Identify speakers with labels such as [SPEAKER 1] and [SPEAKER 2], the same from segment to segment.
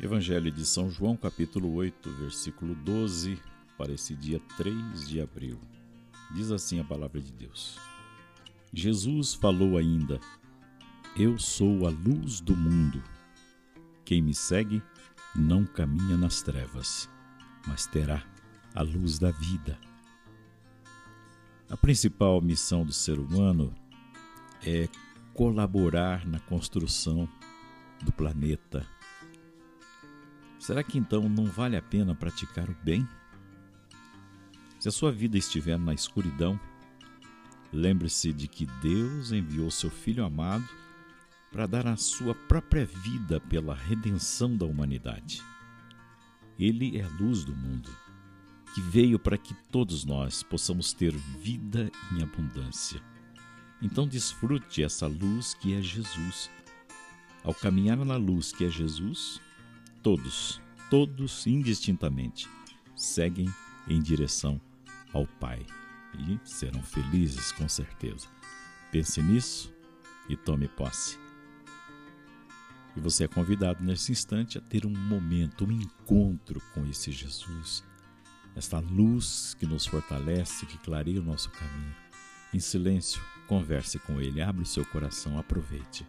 [SPEAKER 1] Evangelho de São João, capítulo 8, versículo 12, para esse dia 3 de abril. Diz assim a palavra de Deus. Jesus falou ainda: Eu sou a luz do mundo. Quem me segue não caminha nas trevas, mas terá a luz da vida. A principal missão do ser humano é colaborar na construção do planeta Será que então não vale a pena praticar o bem? Se a sua vida estiver na escuridão, lembre-se de que Deus enviou seu Filho amado para dar a sua própria vida pela redenção da humanidade. Ele é a luz do mundo, que veio para que todos nós possamos ter vida em abundância. Então desfrute essa luz que é Jesus. Ao caminhar na luz que é Jesus, todos, todos indistintamente, seguem em direção ao Pai e serão felizes com certeza. Pense nisso e tome posse. E você é convidado nesse instante a ter um momento, um encontro com esse Jesus, esta luz que nos fortalece, que clareia o nosso caminho. Em silêncio, converse com Ele, abre o seu coração, aproveite.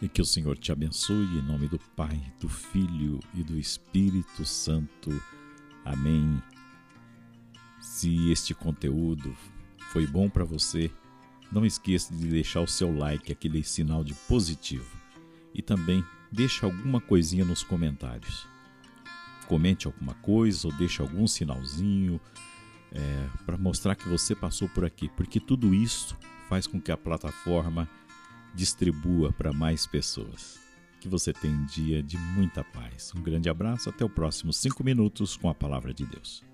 [SPEAKER 1] E que o Senhor te abençoe em nome do Pai, do Filho e do Espírito Santo. Amém. Se este conteúdo foi bom para você, não esqueça de deixar o seu like, aquele sinal de positivo. E também deixa alguma coisinha nos comentários. Comente alguma coisa ou deixe algum sinalzinho é, para mostrar que você passou por aqui, porque tudo isso faz com que a plataforma distribua para mais pessoas. Que você tenha um dia de muita paz. Um grande abraço, até o próximo 5 minutos com a palavra de Deus.